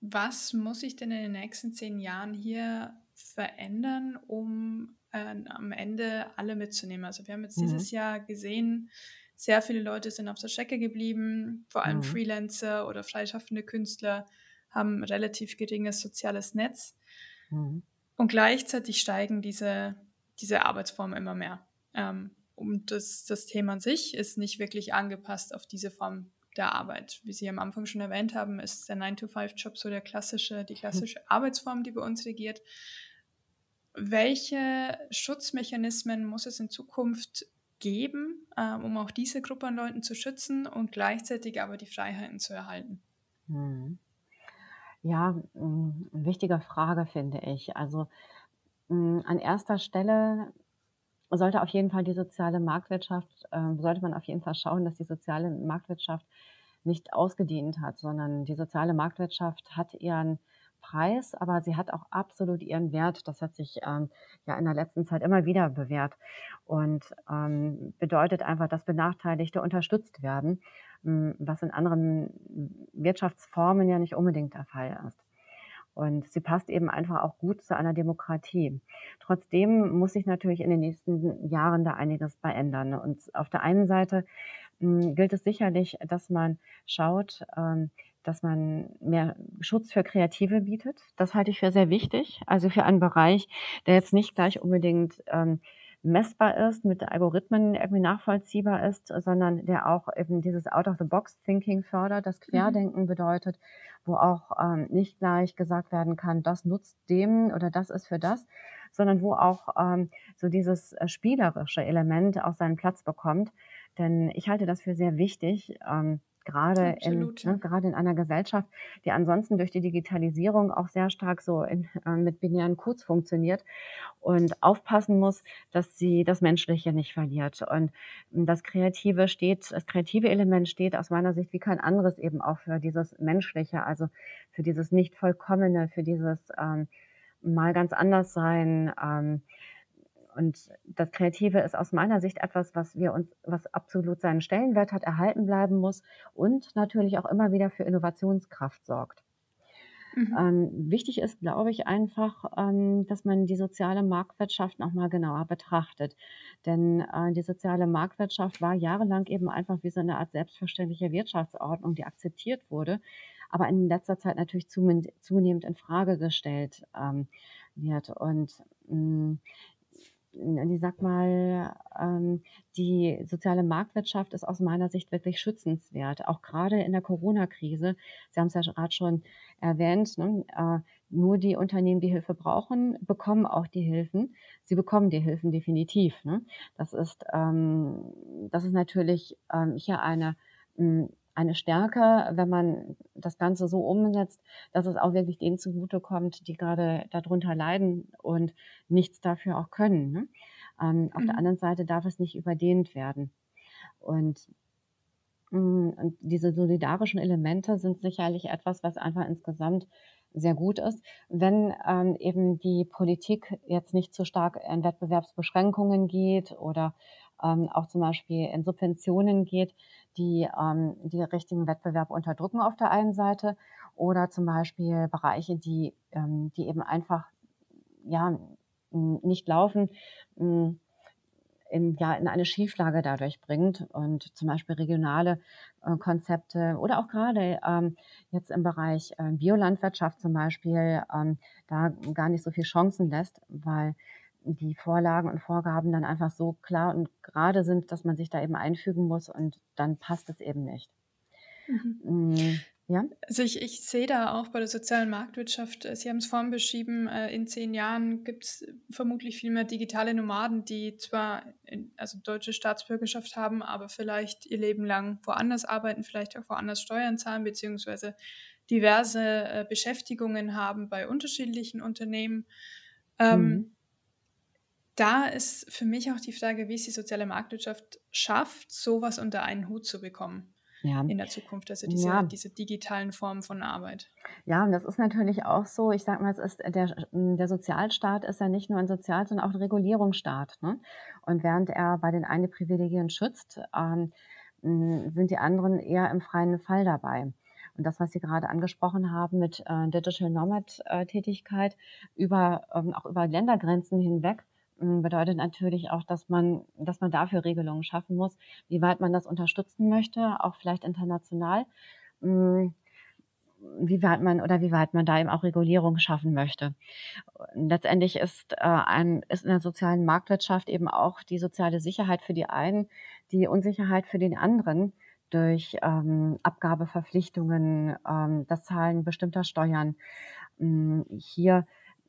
was muss sich denn in den nächsten zehn Jahren hier verändern, um äh, am Ende alle mitzunehmen? Also wir haben jetzt mhm. dieses Jahr gesehen, sehr viele Leute sind auf der Strecke geblieben, vor allem mhm. Freelancer oder freischaffende Künstler haben relativ geringes soziales Netz. Mhm. Und gleichzeitig steigen diese, diese Arbeitsformen immer mehr. Ähm, und das, das Thema an sich ist nicht wirklich angepasst auf diese Form der Arbeit. Wie Sie am Anfang schon erwähnt haben, ist der 9-to-5-Job so der klassische, die klassische mhm. Arbeitsform, die bei uns regiert. Welche Schutzmechanismen muss es in Zukunft geben, äh, um auch diese Gruppe an Leuten zu schützen und gleichzeitig aber die Freiheiten zu erhalten? Hm. Ja, hm, wichtige Frage finde ich. Also hm, an erster Stelle sollte auf jeden Fall die soziale Marktwirtschaft, äh, sollte man auf jeden Fall schauen, dass die soziale Marktwirtschaft nicht ausgedient hat, sondern die soziale Marktwirtschaft hat ihren Preis, aber sie hat auch absolut ihren Wert. Das hat sich ähm, ja in der letzten Zeit immer wieder bewährt und ähm, bedeutet einfach, dass Benachteiligte unterstützt werden, hm, was in anderen Wirtschaftsformen ja nicht unbedingt der Fall ist. Und sie passt eben einfach auch gut zu einer Demokratie. Trotzdem muss sich natürlich in den nächsten Jahren da einiges verändern. Und auf der einen Seite hm, gilt es sicherlich, dass man schaut, ähm, dass man mehr Schutz für Kreative bietet. Das halte ich für sehr wichtig. Also für einen Bereich, der jetzt nicht gleich unbedingt ähm, messbar ist, mit Algorithmen irgendwie nachvollziehbar ist, sondern der auch eben dieses Out-of-the-Box-Thinking fördert, das mhm. Querdenken bedeutet, wo auch ähm, nicht gleich gesagt werden kann, das nutzt dem oder das ist für das, sondern wo auch ähm, so dieses äh, spielerische Element auch seinen Platz bekommt. Denn ich halte das für sehr wichtig. Ähm, gerade in, ne, gerade in einer Gesellschaft, die ansonsten durch die Digitalisierung auch sehr stark so in, äh, mit binären Codes funktioniert und aufpassen muss, dass sie das Menschliche nicht verliert. Und das Kreative steht, das kreative Element steht aus meiner Sicht wie kein anderes eben auch für dieses Menschliche, also für dieses nicht vollkommene, für dieses ähm, mal ganz anders sein. Ähm, und das Kreative ist aus meiner Sicht etwas, was wir uns, was absolut seinen Stellenwert hat, erhalten bleiben muss und natürlich auch immer wieder für Innovationskraft sorgt. Mhm. Ähm, wichtig ist, glaube ich, einfach, ähm, dass man die soziale Marktwirtschaft noch mal genauer betrachtet. Denn äh, die soziale Marktwirtschaft war jahrelang eben einfach wie so eine Art selbstverständliche Wirtschaftsordnung, die akzeptiert wurde, aber in letzter Zeit natürlich zunehmend in Frage gestellt ähm, wird. Und mh, mm, ich sag mal, ähm, die soziale Marktwirtschaft ist aus meiner Sicht wirklich schützenswert, auch gerade in der Corona-Krise. Sie haben es ja gerade schon erwähnt, ne? äh, nur die Unternehmen, die Hilfe brauchen, bekommen auch die Hilfen. Sie bekommen die Hilfen definitiv. Ne? Das ist, ähm, das ist natürlich ähm, hier eine eine Stärke, wenn man das Ganze so umsetzt, dass es auch wirklich denen zugutekommt, die gerade darunter leiden und nichts dafür auch können. Ne? Ähm, auf der mhm. anderen Seite darf es nicht überdehnt werden. Und, mm, und diese solidarischen Elemente sind sicherlich etwas, was einfach insgesamt sehr gut ist, wenn ähm, eben die Politik jetzt nicht zu stark in Wettbewerbsbeschränkungen geht oder ähm, auch zum Beispiel in Subventionen geht, die ähm, die richtigen Wettbewerb unterdrücken auf der einen Seite oder zum Beispiel Bereiche, die, ähm, die eben einfach ja, nicht laufen, in, ja, in eine Schieflage dadurch bringt. Und zum Beispiel regionale äh, Konzepte oder auch gerade ähm, jetzt im Bereich äh, Biolandwirtschaft zum Beispiel ähm, da gar nicht so viel Chancen lässt, weil die Vorlagen und Vorgaben dann einfach so klar und gerade sind, dass man sich da eben einfügen muss und dann passt es eben nicht. Mhm. Mm. Ja? Also ich, ich sehe da auch bei der sozialen Marktwirtschaft, äh, Sie haben es vorhin beschrieben, äh, in zehn Jahren gibt es vermutlich viel mehr digitale Nomaden, die zwar in, also deutsche Staatsbürgerschaft haben, aber vielleicht ihr Leben lang woanders arbeiten, vielleicht auch woanders Steuern zahlen, beziehungsweise diverse äh, Beschäftigungen haben bei unterschiedlichen Unternehmen. Ähm, mhm. Da ist für mich auch die Frage, wie es die soziale Marktwirtschaft schafft, sowas unter einen Hut zu bekommen ja. in der Zukunft, also diese, ja. diese digitalen Formen von Arbeit. Ja, und das ist natürlich auch so, ich sage mal, es ist der, der Sozialstaat ist ja nicht nur ein Sozial-, sondern auch ein Regulierungsstaat. Ne? Und während er bei den einen Privilegien schützt, ähm, sind die anderen eher im freien Fall dabei. Und das, was Sie gerade angesprochen haben mit äh, Digital Nomad-Tätigkeit über, ähm, auch über Ländergrenzen hinweg, bedeutet natürlich auch, dass man, dass man dafür Regelungen schaffen muss, wie weit man das unterstützen möchte, auch vielleicht international, hm, wie weit man oder wie weit man da eben auch Regulierung schaffen möchte. Letztendlich ist, äh, ein, ist in der sozialen Marktwirtschaft eben auch die soziale Sicherheit für die einen, die Unsicherheit für den anderen durch ähm, Abgabeverpflichtungen, ähm, das Zahlen bestimmter Steuern. Ähm, hier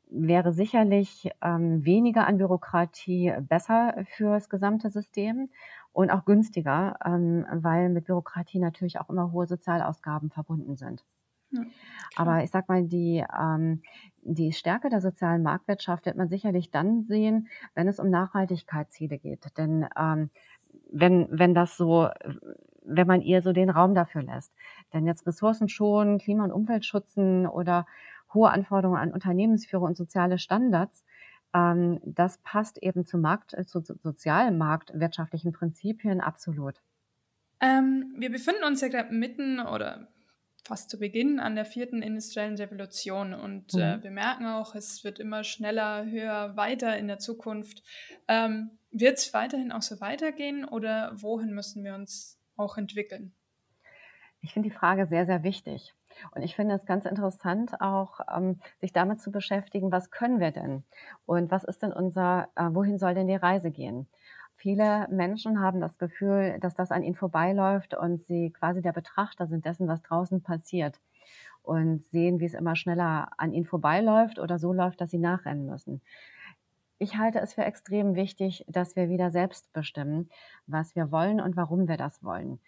wäre sicherlich ähm, weniger an Bürokratie besser fürs gesamte System und auch günstiger, ähm, weil mit Bürokratie natürlich auch immer hohe Sozialausgaben verbunden sind. Ja, Aber ich sag mal, die, ähm, die Stärke der sozialen Marktwirtschaft wird man sicherlich dann sehen, wenn es um Nachhaltigkeitsziele geht. Denn ähm, wenn, wenn das so, wenn man ihr so den Raum dafür lässt. Denn jetzt Ressourcen schonen, Klima- und Umwelt schützen oder hohe Anforderungen an Unternehmensführer und soziale Standards. Ähm, das passt eben zu Markt, äh, zu, zu sozialmarktwirtschaftlichen Prinzipien absolut. Ähm, wir befinden uns ja gerade mitten oder fast zu Beginn an der vierten industriellen Revolution und äh, mhm. äh, wir merken auch, es wird immer schneller, höher, weiter in der Zukunft. Ähm, wird es weiterhin auch so weitergehen oder wohin müssen wir uns auch entwickeln? Ich finde die Frage sehr, sehr wichtig. Und ich finde es ganz interessant, auch ähm, sich damit zu beschäftigen, was können wir denn? Und was ist denn unser, äh, wohin soll denn die Reise gehen? Viele Menschen haben das Gefühl, dass das an ihnen vorbeiläuft und sie quasi der Betrachter sind dessen, was draußen passiert und sehen, wie es immer schneller an ihnen vorbeiläuft oder so läuft, dass sie nachrennen müssen. Ich halte es für extrem wichtig, dass wir wieder selbst bestimmen, was wir wollen und warum wir das wollen.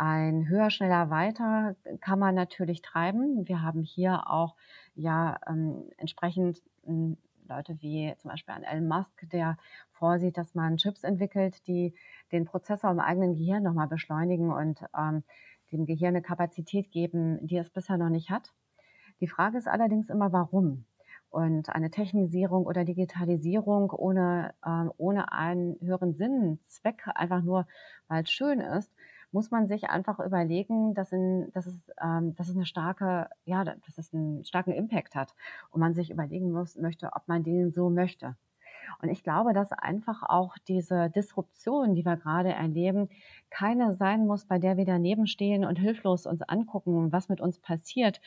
Ein höher, schneller, weiter kann man natürlich treiben. Wir haben hier auch ja ähm, entsprechend hm, Leute wie zum Beispiel an Elon Musk, der vorsieht, dass man Chips entwickelt, die den Prozessor im eigenen Gehirn nochmal beschleunigen und ähm, dem Gehirn eine Kapazität geben, die es bisher noch nicht hat. Die Frage ist allerdings immer, warum? Und eine Technisierung oder Digitalisierung ohne, äh, ohne einen höheren Sinn, Zweck, einfach nur, weil es schön ist, muss man sich einfach überlegen, dass, in, dass, es, ähm, dass es eine starke, ja, dass es einen starken Impact hat und man sich überlegen muss, möchte, ob man den so möchte. Und ich glaube, dass einfach auch diese Disruption, die wir gerade erleben, keine sein muss, bei der wir daneben stehen und hilflos uns angucken, was mit uns passiert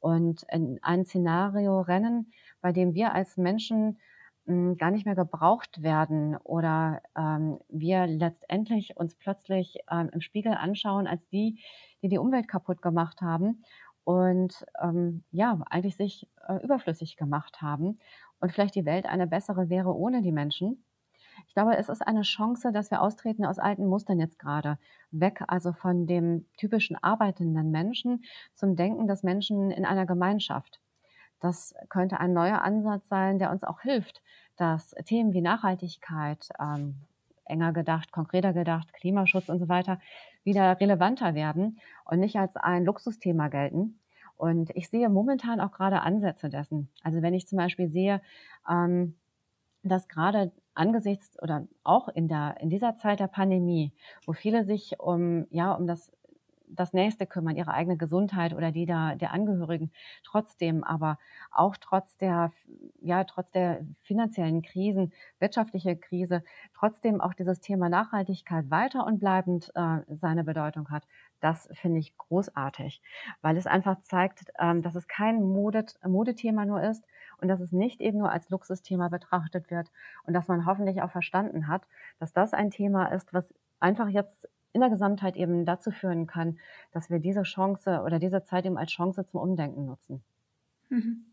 und in ein Szenario rennen, bei dem wir als Menschen hm, gar nicht mehr gebraucht werden oder ähm, wir letztendlich uns plötzlich ähm, im Spiegel anschauen als die, die die Umwelt kaputt gemacht haben und ähm, ja, eigentlich sich äh, überflüssig gemacht haben und vielleicht die Welt eine bessere wäre ohne die Menschen. Ich glaube, es ist eine Chance, dass wir austreten aus alten Mustern jetzt gerade. Weg also von dem typischen arbeitenden Menschen zum Denken des Menschen in einer Gemeinschaft. Das könnte ein neuer Ansatz sein, der uns auch hilft, dass Themen wie Nachhaltigkeit, ähm, enger gedacht, konkreter gedacht, Klimaschutz und so weiter wieder relevanter werden und nicht als ein Luxusthema gelten. Und ich sehe momentan auch gerade Ansätze dessen. Also wenn ich zum Beispiel sehe, ähm, dass gerade angesichts oder auch in der in dieser Zeit der Pandemie, wo viele sich um ja um das das Nächste kümmern, ihre eigene Gesundheit oder die der, der Angehörigen. Trotzdem aber auch trotz der, ja, trotz der finanziellen Krisen, wirtschaftliche Krise, trotzdem auch dieses Thema Nachhaltigkeit weiter und bleibend äh, seine Bedeutung hat. Das finde ich großartig, weil es einfach zeigt, ähm, dass es kein Modet, Modethema nur ist und dass es nicht eben nur als Luxusthema betrachtet wird und dass man hoffentlich auch verstanden hat, dass das ein Thema ist, was einfach jetzt in der Gesamtheit eben dazu führen kann, dass wir diese Chance oder diese Zeit eben als Chance zum Umdenken nutzen. Mhm.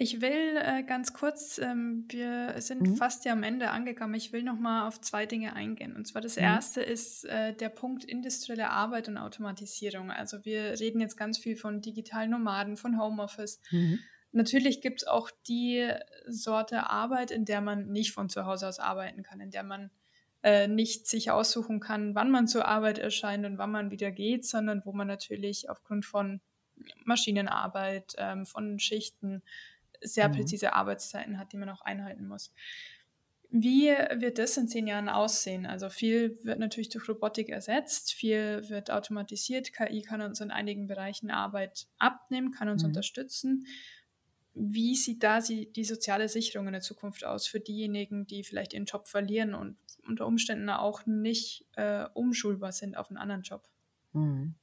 Ich will äh, ganz kurz, ähm, wir sind mhm. fast ja am Ende angekommen. Ich will noch mal auf zwei Dinge eingehen. Und zwar das mhm. erste ist äh, der Punkt industrielle Arbeit und Automatisierung. Also wir reden jetzt ganz viel von digitalen Nomaden, von Homeoffice. Mhm. Natürlich gibt es auch die Sorte Arbeit, in der man nicht von zu Hause aus arbeiten kann, in der man äh, nicht sich aussuchen kann, wann man zur Arbeit erscheint und wann man wieder geht, sondern wo man natürlich aufgrund von Maschinenarbeit, ähm, von Schichten sehr mhm. präzise Arbeitszeiten hat, die man auch einhalten muss. Wie wird das in zehn Jahren aussehen? Also viel wird natürlich durch Robotik ersetzt, viel wird automatisiert. KI kann uns in einigen Bereichen Arbeit abnehmen, kann uns mhm. unterstützen. Wie sieht da die soziale Sicherung in der Zukunft aus für diejenigen, die vielleicht ihren Job verlieren und unter Umständen auch nicht äh, umschulbar sind auf einen anderen Job? Mhm.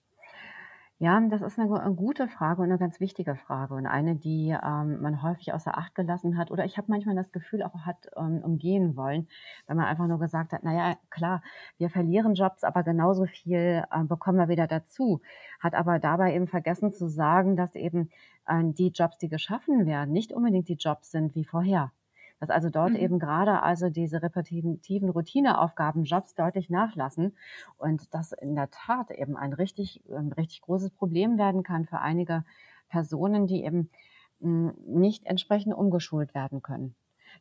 Ja, das ist eine, eine gute Frage und eine ganz wichtige Frage und eine, die ähm, man häufig außer Acht gelassen hat oder ich habe manchmal das Gefühl auch hat ähm, umgehen wollen, weil man einfach nur gesagt hat, naja, klar, wir verlieren Jobs, aber genauso viel äh, bekommen wir wieder dazu, hat aber dabei eben vergessen zu sagen, dass eben äh, die Jobs, die geschaffen werden, nicht unbedingt die Jobs sind wie vorher dass also dort mhm. eben gerade also diese repetitiven Routineaufgaben, Jobs deutlich nachlassen und das in der Tat eben ein richtig, ein richtig großes Problem werden kann für einige Personen, die eben hm, nicht entsprechend umgeschult werden können.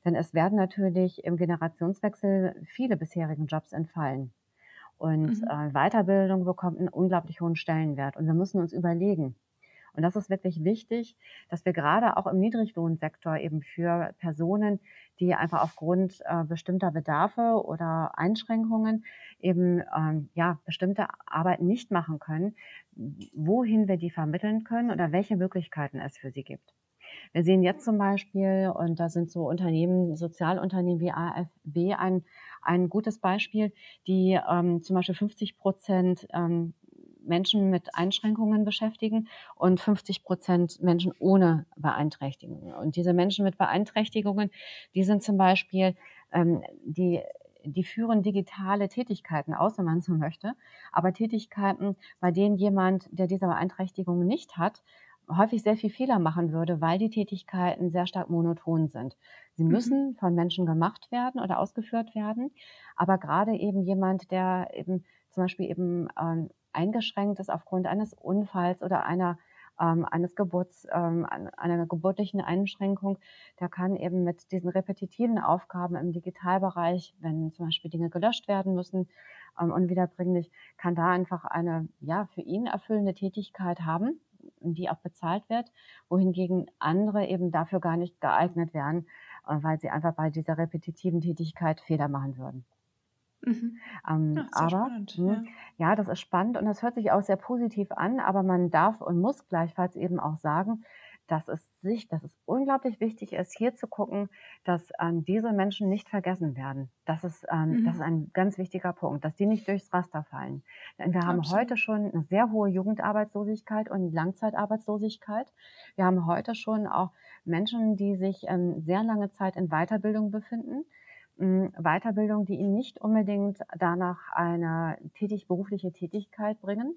Denn es werden natürlich im Generationswechsel viele bisherigen Jobs entfallen. Und mhm. äh, Weiterbildung bekommt einen unglaublich hohen Stellenwert. Und wir müssen uns überlegen, und das ist wirklich wichtig, dass wir gerade auch im Niedriglohnsektor eben für Personen, die einfach aufgrund äh, bestimmter Bedarfe oder Einschränkungen eben ähm, ja bestimmte Arbeiten nicht machen können, wohin wir die vermitteln können oder welche Möglichkeiten es für sie gibt. Wir sehen jetzt zum Beispiel, und da sind so Unternehmen, Sozialunternehmen wie AFB ein, ein gutes Beispiel, die ähm, zum Beispiel 50 Prozent ähm, Menschen mit Einschränkungen beschäftigen und 50 Prozent Menschen ohne Beeinträchtigungen. Und diese Menschen mit Beeinträchtigungen, die sind zum Beispiel, ähm, die die führen digitale Tätigkeiten aus, wenn man so möchte, aber Tätigkeiten, bei denen jemand, der diese Beeinträchtigungen nicht hat, häufig sehr viel Fehler machen würde, weil die Tätigkeiten sehr stark monoton sind. Sie mhm. müssen von Menschen gemacht werden oder ausgeführt werden, aber gerade eben jemand, der eben zum Beispiel eben ähm, eingeschränkt ist aufgrund eines Unfalls oder einer ähm, eines Geburts, ähm, einer geburtlichen Einschränkung, der kann eben mit diesen repetitiven Aufgaben im Digitalbereich, wenn zum Beispiel Dinge gelöscht werden müssen, ähm, unwiederbringlich, kann da einfach eine ja für ihn erfüllende Tätigkeit haben, die auch bezahlt wird, wohingegen andere eben dafür gar nicht geeignet wären, äh, weil sie einfach bei dieser repetitiven Tätigkeit Fehler machen würden. Mhm. Ähm, Ach, aber spannend, mh, hm, ja. ja, das ist spannend und das hört sich auch sehr positiv an, aber man darf und muss gleichfalls eben auch sagen, dass es sich, dass es unglaublich wichtig ist, hier zu gucken, dass ähm, diese Menschen nicht vergessen werden. Das ist, ähm, mhm. das ist ein ganz wichtiger Punkt, dass die nicht durchs Raster fallen. Denn wir haben Absolut. heute schon eine sehr hohe Jugendarbeitslosigkeit und Langzeitarbeitslosigkeit. Wir haben heute schon auch Menschen, die sich ähm, sehr lange Zeit in Weiterbildung befinden Weiterbildung, die ihn nicht unbedingt danach eine tätig, berufliche Tätigkeit bringen.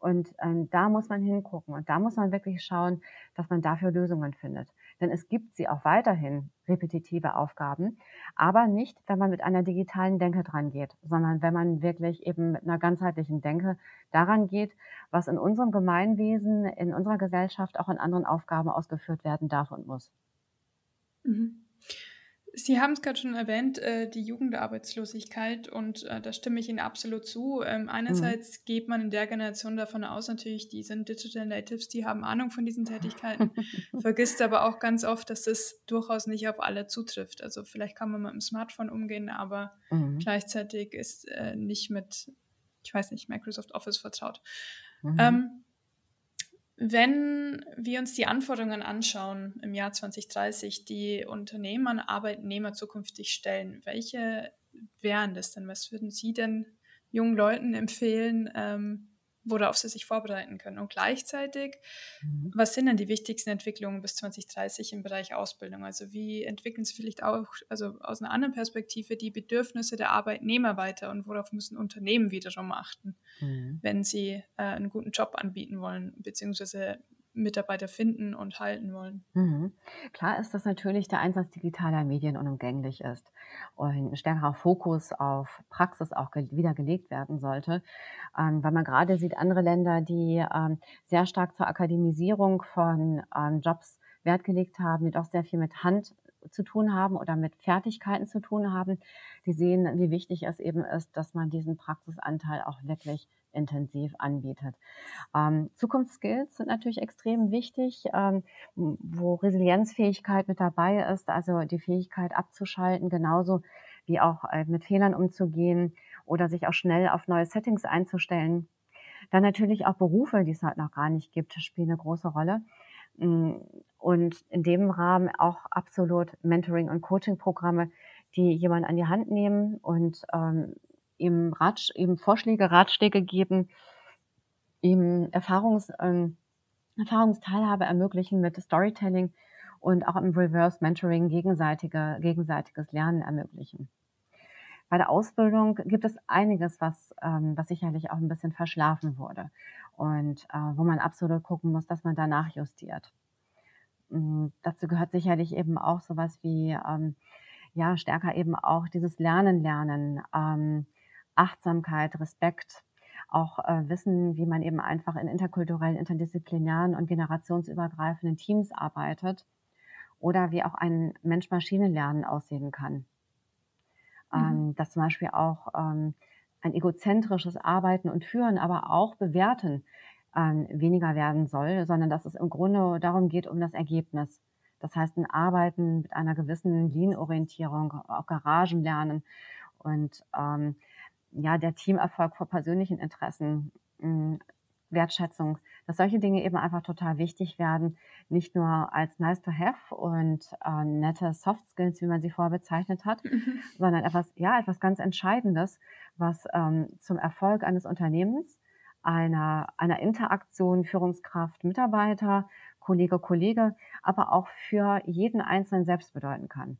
Und ähm, da muss man hingucken und da muss man wirklich schauen, dass man dafür Lösungen findet. Denn es gibt sie auch weiterhin, repetitive Aufgaben, aber nicht, wenn man mit einer digitalen Denke dran geht, sondern wenn man wirklich eben mit einer ganzheitlichen Denke daran geht, was in unserem Gemeinwesen, in unserer Gesellschaft auch in anderen Aufgaben ausgeführt werden darf und muss. Mhm. Sie haben es gerade schon erwähnt, äh, die Jugendarbeitslosigkeit und äh, da stimme ich Ihnen absolut zu. Ähm, Mhm. einerseits geht man in der Generation davon aus, natürlich, die sind Digital Natives, die haben Ahnung von diesen Tätigkeiten, vergisst aber auch ganz oft, dass das durchaus nicht auf alle zutrifft. Also vielleicht kann man mit dem Smartphone umgehen, aber Mhm. gleichzeitig ist äh, nicht mit, ich weiß nicht, Microsoft Office vertraut. Mhm. Ähm, wenn wir uns die Anforderungen anschauen im Jahr 2030, die Unternehmen an Arbeitnehmer zukünftig stellen, welche wären das denn? Was würden Sie denn jungen Leuten empfehlen, ähm, worauf sie sich vorbereiten können? Und gleichzeitig, Mhm. was sind denn die wichtigsten Entwicklungen bis 2030 im Bereich Ausbildung? Also wie entwickeln Sie vielleicht auch, also aus einer anderen Perspektive, die Bedürfnisse der Arbeitnehmer weiter und worauf müssen Unternehmen wiederum achten? Mhm. wenn sie äh, einen guten Job anbieten wollen, beziehungsweise Mitarbeiter finden und halten wollen. Mhm. Klar ist, dass natürlich der Einsatz digitaler Medien unumgänglich ist und ein stärkerer Fokus auf Praxis auch ge wieder gelegt werden sollte, ähm, weil man gerade sieht, andere Länder, die ähm, sehr stark zur Akademisierung von ähm, Jobs Wert gelegt haben, die doch sehr viel mit Hand zu tun haben oder mit Fertigkeiten zu tun haben, die sehen, wie wichtig es eben ist, dass man diesen Praxisanteil auch wirklich intensiv anbietet. Ähm, Zukunftsskills sind natürlich extrem wichtig, ähm, wo Resilienzfähigkeit mit dabei ist, also die Fähigkeit abzuschalten, genauso wie auch äh, mit Fehlern umzugehen oder sich auch schnell auf neue Settings einzustellen. Dann natürlich auch Berufe, die es halt noch gar nicht gibt, spielen eine große Rolle. Mm, und in dem Rahmen auch absolut Mentoring- und Coaching-Programme, die jemand an die Hand nehmen und ähm, ihm, Rat, ihm Vorschläge, Ratschläge geben, ihm Erfahrungs, ähm, Erfahrungsteilhabe ermöglichen mit Storytelling und auch im Reverse Mentoring gegenseitige, gegenseitiges Lernen ermöglichen. Bei der Ausbildung gibt es einiges, was, ähm, was sicherlich auch ein bisschen verschlafen wurde und äh, wo man absolut gucken muss, dass man danach justiert. Ähm, dazu gehört sicherlich eben auch sowas wie ähm, ja stärker eben auch dieses Lernen lernen, ähm, Achtsamkeit, Respekt, auch äh, wissen, wie man eben einfach in interkulturellen, interdisziplinären und generationsübergreifenden Teams arbeitet oder wie auch ein Mensch-Maschine-Lernen aussehen kann. Mhm. Ähm, dass zum Beispiel auch ähm, ein egozentrisches Arbeiten und Führen, aber auch Bewerten ähm, weniger werden soll, sondern dass es im Grunde darum geht, um das Ergebnis. Das heißt, ein Arbeiten mit einer gewissen Lean-Orientierung, auch Garagen lernen und ähm, ja, der Teamerfolg vor persönlichen Interessen, mh, Wertschätzung, dass solche Dinge eben einfach total wichtig werden, nicht nur als nice to have und äh, nette Soft Skills, wie man sie vorher bezeichnet hat, Mhm. sondern etwas, ja, etwas ganz Entscheidendes, was ähm, zum Erfolg eines Unternehmens, einer, einer Interaktion Führungskraft, Mitarbeiter, Kollege, Kollege, aber auch für jeden Einzelnen selbst bedeuten kann.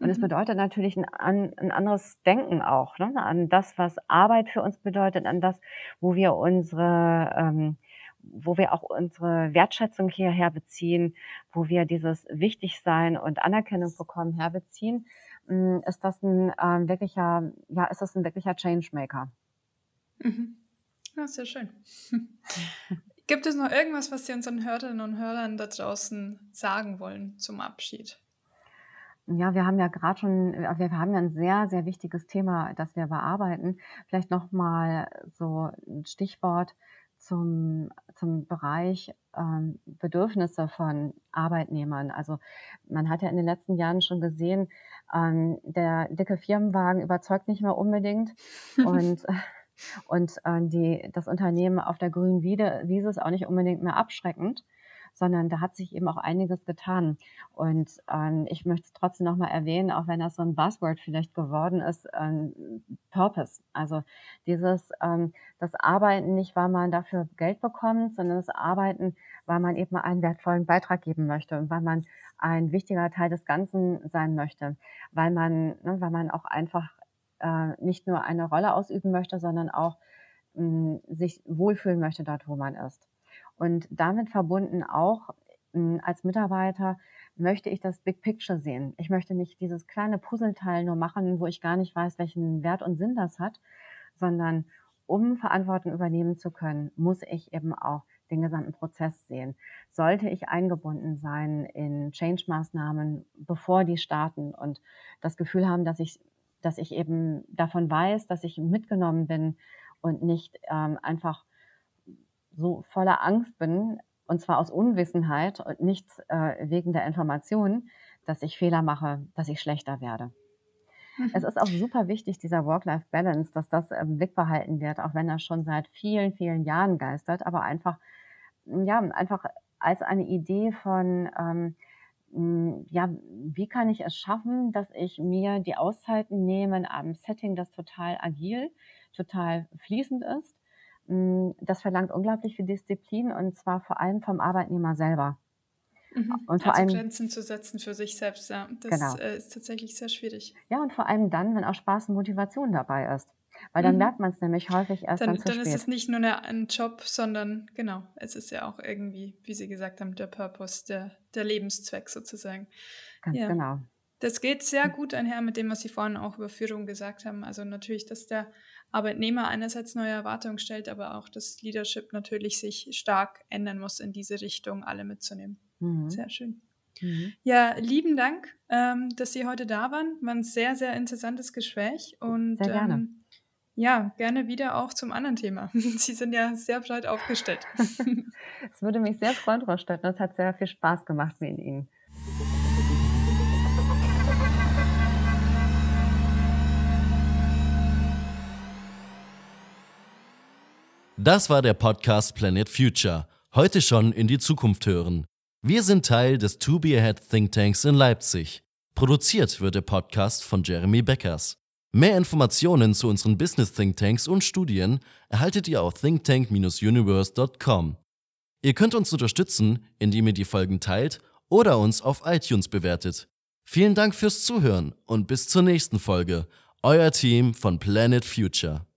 Und es Mhm. bedeutet natürlich ein, ein anderes Denken auch, ne? an das, was Arbeit für uns bedeutet, an das, wo wir unsere, ähm, wo wir auch unsere Wertschätzung hierher beziehen, wo wir dieses Wichtigsein und Anerkennung bekommen herbeziehen, ist das ein ähm, wirklicher, ja, ist das ein wirklicher Changemaker. Mhm. Ja, sehr schön. Gibt es noch irgendwas, was Sie unseren Hörerinnen und Hörern da draußen sagen wollen zum Abschied? Ja, wir haben ja gerade schon, äh, wir haben ja ein sehr, sehr wichtiges Thema, das wir bearbeiten. Vielleicht noch mal so ein Stichwort zum, zum Bereich ähm, Bedürfnisse von Arbeitnehmern. Also man hat ja in den letzten Jahren schon gesehen, ähm, der dicke Firmenwagen überzeugt nicht mehr unbedingt und und äh, die, das Unternehmen auf der grünen Wiese, Wiese ist auch nicht unbedingt mehr abschreckend, sondern da hat sich eben auch einiges getan. Und ähm, ich möchte es trotzdem nochmal erwähnen, auch wenn das so ein Buzzword vielleicht geworden ist, ähm, Purpose. Also dieses, ähm, das Arbeiten nicht, weil man dafür Geld bekommt, sondern das Arbeiten, weil man eben einen wertvollen Beitrag geben möchte und weil man ein wichtiger Teil des Ganzen sein möchte, weil man, ne, weil man auch einfach äh, nicht nur eine Rolle ausüben möchte, sondern auch mh, sich wohlfühlen möchte dort, wo man ist. Und damit verbunden auch mh, als Mitarbeiter möchte ich das Big Picture sehen. Ich möchte nicht dieses kleine Puzzleteil nur machen, wo ich gar nicht weiß, welchen Wert und Sinn das hat, sondern um Verantwortung übernehmen zu können, muss ich eben auch den gesamten Prozess sehen. Sollte ich eingebunden sein in Change-Maßnahmen, bevor die starten und das Gefühl haben, dass ich, dass ich eben davon weiß, dass ich mitgenommen bin und nicht ähm, einfach so voller Angst bin, und zwar aus Unwissenheit und nicht äh, wegen der Information, dass ich Fehler mache, dass ich schlechter werde. Mhm. Es ist auch super wichtig, dieser Work-Life-Balance, dass das im Blick behalten wird, auch wenn er schon seit vielen, vielen Jahren geistert, aber einfach, ja, einfach als eine Idee von, ähm, ja, wie kann ich es schaffen, dass ich mir die Auszeiten nehme in einem Setting, das total agil, total fließend ist. Das verlangt unglaublich viel Disziplin und zwar vor allem vom Arbeitnehmer selber. Mhm. Und vor also allem Grenzen zu setzen für sich selbst, ja. Das genau. äh, ist tatsächlich sehr schwierig. Ja, und vor allem dann, wenn auch Spaß und Motivation dabei ist. Weil dann mhm. merkt man es nämlich häufig erst dann, dann zu dann spät. Dann ist es nicht nur eine, ein Job, sondern genau, es ist ja auch irgendwie, wie Sie gesagt haben, der Purpose, der, der Lebenszweck sozusagen. Ganz ja. genau. Das geht sehr hm. gut einher mit dem, was Sie vorhin auch über Führung gesagt haben. Also natürlich, dass der Arbeitnehmer einerseits neue Erwartungen stellt, aber auch das Leadership natürlich sich stark ändern muss in diese Richtung, alle mitzunehmen. Mhm. Sehr schön. Mhm. Ja, lieben Dank, ähm, dass Sie heute da waren. War ein sehr, sehr interessantes Gespräch. Und, sehr gerne. Ähm, ja, gerne wieder auch zum anderen Thema. Sie sind ja sehr breit aufgestellt. Es würde mich sehr freuen, Frau Stöttner. Es hat sehr viel Spaß gemacht mit Ihnen. Das war der Podcast Planet Future. Heute schon in die Zukunft hören. Wir sind Teil des To Be Ahead Think Tanks in Leipzig. Produziert wird der Podcast von Jeremy Beckers. Mehr Informationen zu unseren Business Think Tanks und Studien erhaltet ihr auf thinktank-universe.com. Ihr könnt uns unterstützen, indem ihr die Folgen teilt oder uns auf iTunes bewertet. Vielen Dank fürs Zuhören und bis zur nächsten Folge. Euer Team von Planet Future.